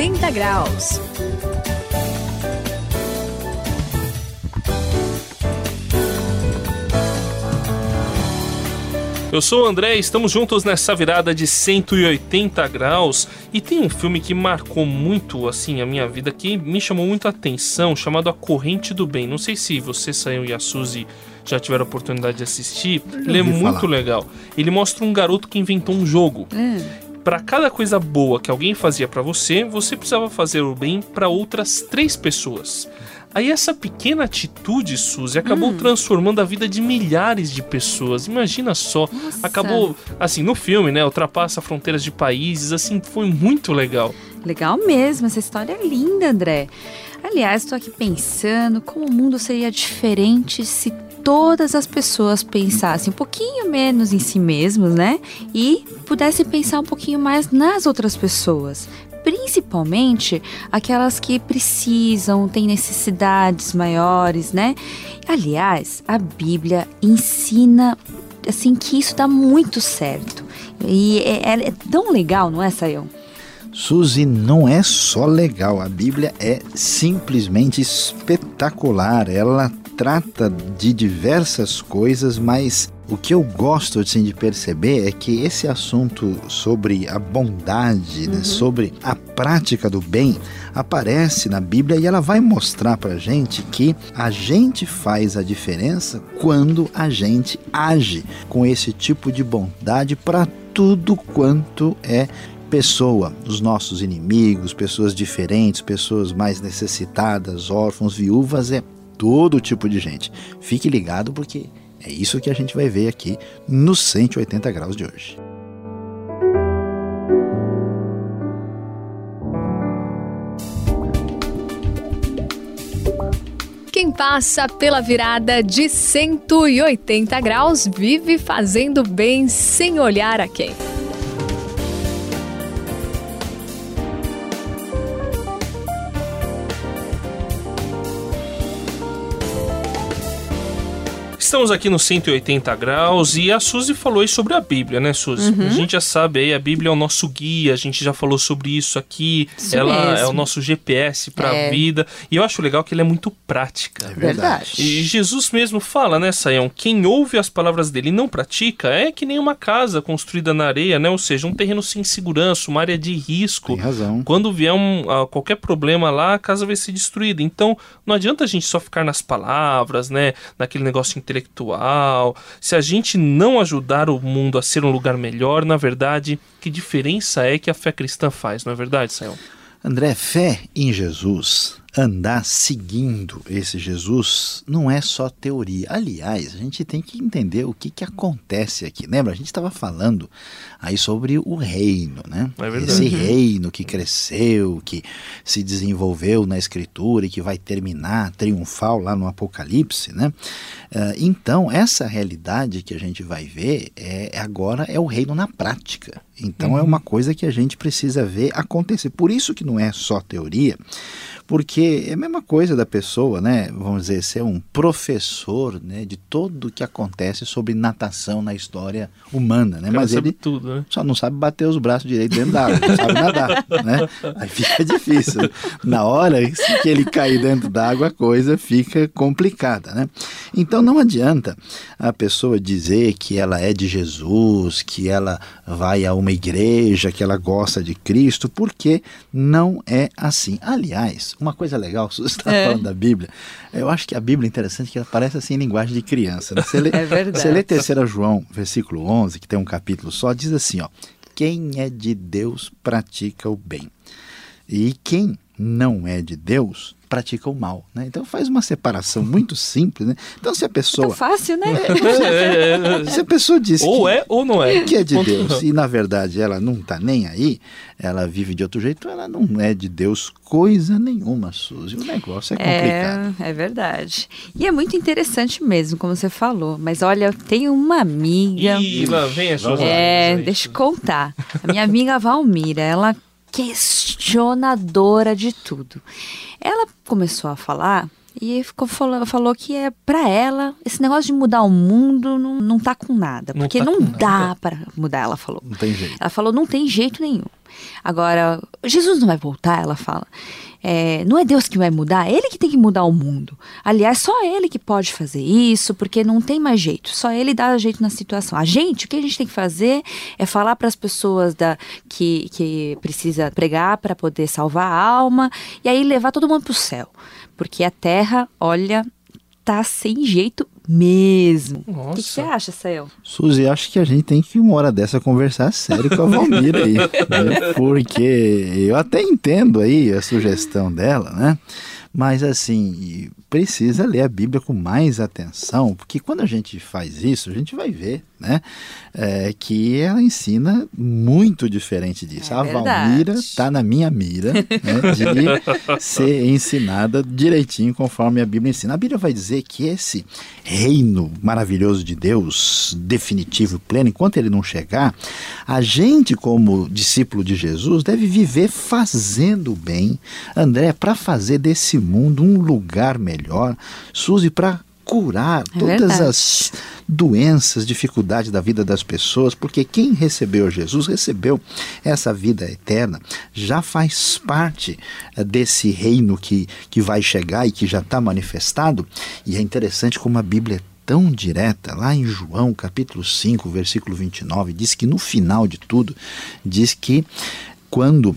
180 graus. Eu sou o André, estamos juntos nessa virada de 180 graus e tem um filme que marcou muito assim a minha vida que me chamou muito a atenção, chamado A Corrente do Bem. Não sei se você saiu e a Suzy já tiveram a oportunidade de assistir. Ele é muito falar. legal. Ele mostra um garoto que inventou um jogo. Hum. Para cada coisa boa que alguém fazia para você, você precisava fazer o bem para outras três pessoas. Aí essa pequena atitude, Suzy, acabou hum. transformando a vida de milhares de pessoas. Imagina só. Nossa. Acabou, assim, no filme, né? Ultrapassa fronteiras de países, assim, foi muito legal. Legal mesmo, essa história é linda, André. Aliás, estou aqui pensando como o mundo seria diferente se todas as pessoas pensassem um pouquinho menos em si mesmos, né? E pudessem pensar um pouquinho mais nas outras pessoas principalmente aquelas que precisam, têm necessidades maiores, né? Aliás, a Bíblia ensina assim que isso dá muito certo. E é, é, é tão legal, não é, Sayão? Suzy, não é só legal, a Bíblia é simplesmente espetacular. Ela trata de diversas coisas, mas o que eu gosto assim, de perceber é que esse assunto sobre a bondade, né, uhum. né, sobre a prática do bem, aparece na Bíblia e ela vai mostrar para gente que a gente faz a diferença quando a gente age com esse tipo de bondade para tudo quanto é pessoa, os nossos inimigos, pessoas diferentes, pessoas mais necessitadas, órfãos, viúvas, é todo tipo de gente. Fique ligado porque é isso que a gente vai ver aqui no 180 graus de hoje. Quem passa pela virada de 180 graus vive fazendo bem sem olhar a quem. Estamos aqui no 180 graus e a Suzy falou aí sobre a Bíblia, né, Suzy? Uhum. A gente já sabe aí, a Bíblia é o nosso guia, a gente já falou sobre isso aqui. Isso ela mesmo. é o nosso GPS para a é. vida. E eu acho legal que ela é muito prática. É verdade. E Jesus mesmo fala, né, Sayão? Quem ouve as palavras dele e não pratica é que nem uma casa construída na areia, né? Ou seja, um terreno sem segurança, uma área de risco. Tem razão. Quando vier um, qualquer problema lá, a casa vai ser destruída. Então, não adianta a gente só ficar nas palavras, né? Naquele negócio intelectual intelectual, se a gente não ajudar o mundo a ser um lugar melhor, na verdade, que diferença é que a fé cristã faz, não é verdade, Sayão? André, fé em Jesus andar seguindo esse Jesus não é só teoria. Aliás, a gente tem que entender o que, que acontece aqui. Lembra? A gente estava falando aí sobre o reino, né? É. Esse reino que cresceu, que se desenvolveu na Escritura e que vai terminar triunfal lá no Apocalipse, né? Uh, então, essa realidade que a gente vai ver é, agora é o reino na prática. Então, é uhum. é uma coisa que a gente precisa ver acontecer. Por isso que não é só teoria, porque é a mesma coisa da pessoa, né? Vamos dizer, ser um professor, né, de tudo o que acontece sobre natação na história humana, né? Mas ele tudo, né? só não sabe bater os braços direito dentro da água, não sabe nadar, né? Aí fica difícil. Na hora que ele cair dentro da água, a coisa fica complicada, né? Então não adianta a pessoa dizer que ela é de Jesus, que ela vai a uma igreja, que ela gosta de Cristo, porque não é assim. Aliás, uma coisa legal, você está é. falando da Bíblia, eu acho que a Bíblia é interessante que ela parece assim em linguagem de criança. Né? Você lê, é verdade. Você lê 3 João, versículo 11, que tem um capítulo só, diz assim, ó, quem é de Deus pratica o bem. E quem não é de Deus pratica o mal. Né? Então faz uma separação muito simples. Né? Então se a pessoa. É fácil, né? É, se a pessoa diz ou que, é ou não é. que é de Deus e na verdade ela não está nem aí, ela vive de outro jeito, ela não é de Deus coisa nenhuma, Suzy. O negócio é complicado. É, é verdade. E é muito interessante mesmo, como você falou. Mas olha, tem uma amiga. Ih, lá vem a Suzy. É, deixa eu contar. A minha amiga Valmira, ela questionadora de tudo. Ela começou a falar E ficou, falou, falou que é para ela, esse negócio de mudar o mundo não, não tá com nada. Não Porque tá não dá para mudar, ela falou. Não tem jeito. Ela falou, não tem jeito nenhum. Agora, Jesus não vai voltar, ela fala. É, não é Deus que vai mudar, é Ele que tem que mudar o mundo. Aliás, só Ele que pode fazer isso, porque não tem mais jeito. Só Ele dá jeito na situação. A gente, o que a gente tem que fazer é falar para as pessoas da, que, que precisa pregar para poder salvar a alma e aí levar todo mundo para o céu. Porque a terra, olha, tá sem jeito mesmo. O que que você acha, Sael? Suzy, acho que a gente tem que uma hora dessa conversar sério com a Valmir aí, né? porque eu até entendo aí a sugestão dela, né? Mas assim, precisa ler a Bíblia com mais atenção, porque quando a gente faz isso, a gente vai ver, né? é, que ela ensina muito diferente disso. É a. Valmira está na minha mira né, de ser ensinada direitinho conforme a Bíblia ensina. A Bíblia vai dizer que esse reino maravilhoso de Deus, definitivo e pleno, enquanto ele não chegar, a gente, como discípulo de Jesus, deve viver fazendo o bem. André, para fazer desse mundo um lugar melhor. Suzy, para curar É todas verdade. as doenças, dificuldades da vida das pessoas, porque quem recebeu Jesus recebeu essa vida eterna, já faz parte eh, desse reino que, que vai chegar e que já está manifestado. E é interessante como a Bíblia é tão direta, lá em João capítulo 5, versículo 29, diz que no final de tudo, diz que quando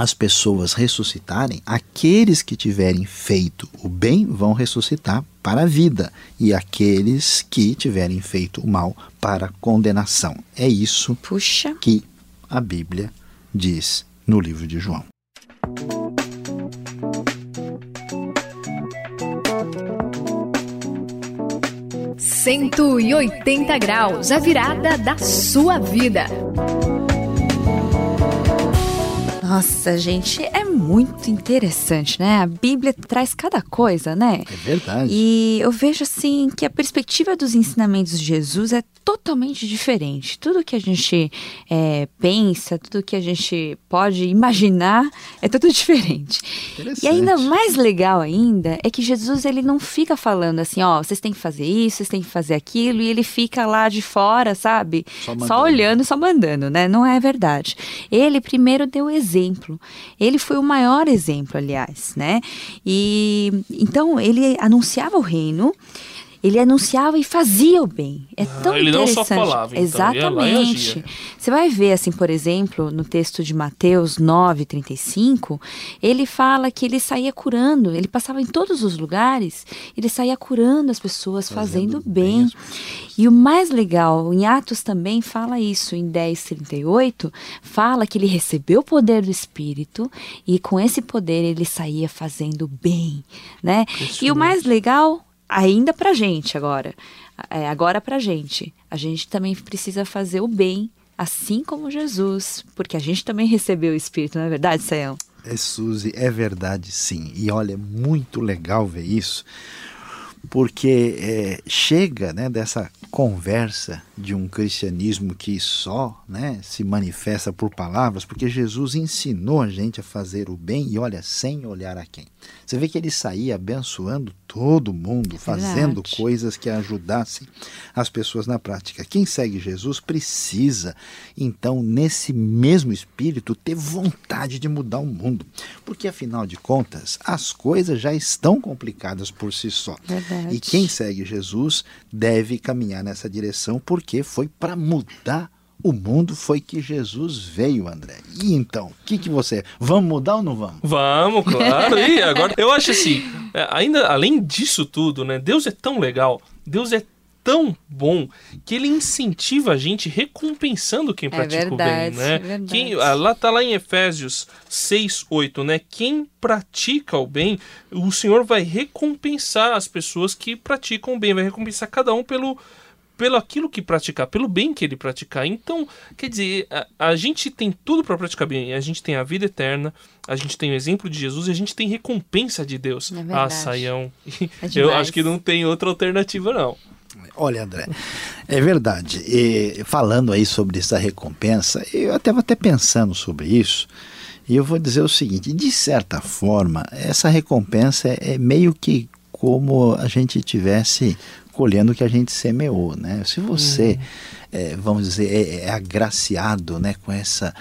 as pessoas ressuscitarem, aqueles que tiverem feito o bem vão ressuscitar para a vida, e aqueles que tiverem feito o mal para a condenação. É isso Puxa. que a Bíblia diz no livro de João. Cento e oitenta graus, a virada da sua vida. Nossa, gente, é muito interessante, né? A Bíblia traz cada coisa, né? É verdade. E eu vejo assim que a perspectiva dos ensinamentos de Jesus é totalmente diferente. Tudo que a gente é, pensa, tudo que a gente pode imaginar é tudo diferente. E ainda mais legal ainda é que Jesus ele não fica falando assim, ó, vocês têm que fazer isso, vocês têm que fazer aquilo, e ele fica lá de fora, sabe? Só Só, olhando, só mandando, né? Não é verdade. Ele primeiro deu exemplo. Ele foi o maior exemplo, aliás, né? E então ele anunciava o reino. Ele anunciava e fazia o bem. É tão Ah, ele não só interessante. falava, então, Exatamente. Você vai ver, assim, por exemplo, no texto de Mateus 9, 35, ele fala que ele saía curando, ele passava em todos os lugares, ele saía curando as pessoas, fazendo, bem. às E o mais legal, em Atos também fala isso, em 10, 38, fala que ele recebeu o poder do Espírito e com esse poder ele saía fazendo bem, né? E o mais legal, ainda pra gente agora, é, agora pra gente, a gente também precisa fazer o bem, assim como Jesus, porque a gente também recebeu o Espírito, não é verdade, Sayão? É, Suzy, é verdade sim. E olha, é muito legal ver isso, porque é, chega né, dessa conversa de um cristianismo que só né, se manifesta por palavras, porque Jesus ensinou a gente a fazer o bem e olha, sem olhar a quem. Você vê que ele saía abençoando todo mundo, fazendo verdade. coisas que ajudassem as pessoas na prática. Quem segue Jesus precisa, então, nesse mesmo espírito, ter vontade de mudar o mundo. Porque, afinal de contas, as coisas já estão complicadas por si só. Verdade. E quem segue Jesus deve caminhar nessa direção, porque foi para mudar o mundo, foi que Jesus veio, André. E então, o que, que você. Vamos mudar ou não vamos? Vamos, claro. E agora, eu acho assim, é, ainda além disso tudo, né? Deus é tão legal, Deus é tão bom que ele incentiva a gente recompensando quem pratica verdade, o bem, né? é verdade. Quem, ah, lá tá lá em Efésios 6, 8, né? Quem pratica o bem, o Senhor vai recompensar as pessoas que praticam o bem, vai recompensar cada um pelo pelo aquilo que praticar, pelo bem que ele praticar. Então, quer dizer, a, a gente tem tudo para praticar bem. A gente tem a vida eterna, a gente tem o exemplo de Jesus e a gente tem recompensa de Deus. É ah, verdade. Saião. É Eu acho que não tem outra alternativa, não. Olha, André, é verdade. E falando aí sobre essa recompensa, eu até estava até pensando sobre isso. E eu vou dizer o seguinte: de certa forma, essa recompensa é, é meio que como a gente tivesse colhendo o que a gente semeou, né? Se você, uhum. é, vamos dizer, é, é agraciado, né, com essa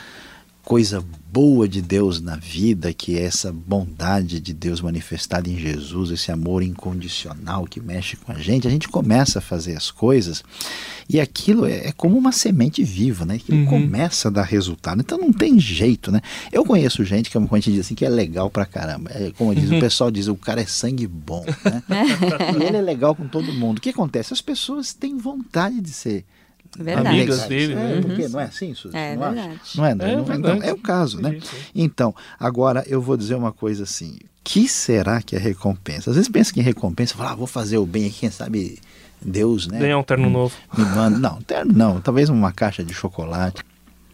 coisa boa de Deus na vida, que é essa bondade de Deus manifestada em Jesus, esse amor incondicional que mexe com a gente, a gente começa a fazer as coisas e aquilo é, é como uma semente viva, né? Que uhum. começa a dar resultado. Então não tem jeito, né? Eu conheço gente que como a gente diz assim que é legal pra caramba. É, como diz, uhum. o pessoal diz, o cara é sangue bom, né? e ele é legal com todo mundo. O que acontece? As pessoas têm vontade de ser Verdade. amigas dele, né? É, porque não é assim, Suzy? É não verdade. Acha? Não é, não, é, não, então, é o caso, né? Então, agora eu vou dizer uma coisa assim. que será que é recompensa? Às vezes pensa que em recompensa, fala, ah, vou fazer o bem aqui, quem sabe Deus, né? Ganhar um terno novo. Me manda. Não, terno não, talvez uma caixa de chocolate.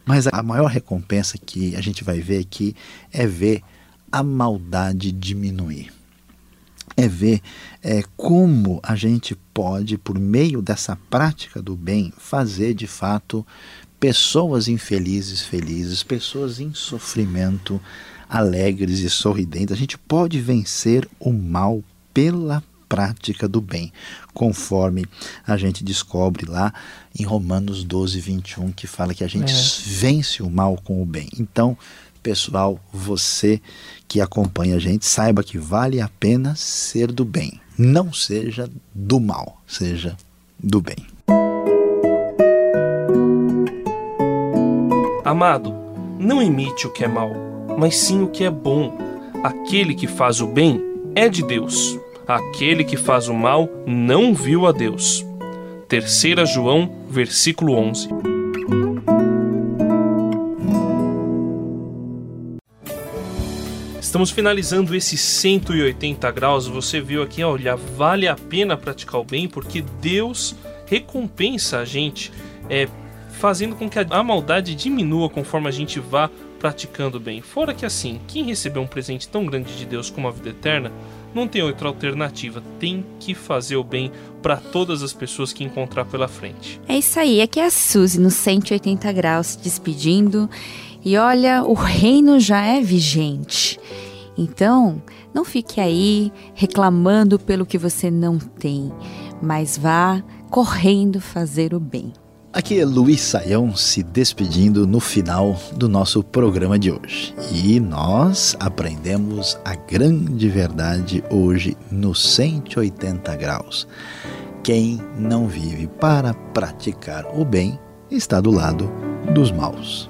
Mas a maior recompensa que a gente vai ver aqui é ver a maldade diminuir é ver é, como a gente pode, por meio dessa prática do bem, fazer de fato pessoas infelizes felizes, pessoas em sofrimento alegres e sorridentes. A gente pode vencer o mal pela prática do bem, conforme a gente descobre lá em Romanos 12, 21, que fala que a gente é. vence o mal com o bem. Então, pessoal, você que acompanha a gente, saiba que vale a pena ser do bem. Não seja do mal, seja do bem. Amado, não imite o que é mal, mas sim o que é bom. Aquele que faz o bem é de Deus. Aquele que faz o mal não viu a Deus. 3 João, versículo 11. Estamos finalizando esse 180 graus. Você viu aqui, olha, vale a pena praticar o bem porque Deus recompensa a gente, é, fazendo com que a maldade diminua conforme a gente vá praticando bem. Fora que assim, quem recebeu um presente tão grande de Deus como a vida eterna, não tem outra alternativa, tem que fazer o bem para todas as pessoas que encontrar pela frente. É isso aí, aqui é a Suzy no 180 graus se despedindo. E olha, o reino já é vigente. Então, não fique aí reclamando pelo que você não tem, mas vá correndo fazer o bem. Aqui é Luiz Saião se despedindo no final do nosso programa de hoje. E nós aprendemos a grande verdade hoje no 180 graus. Quem não vive para praticar o bem está do lado dos maus.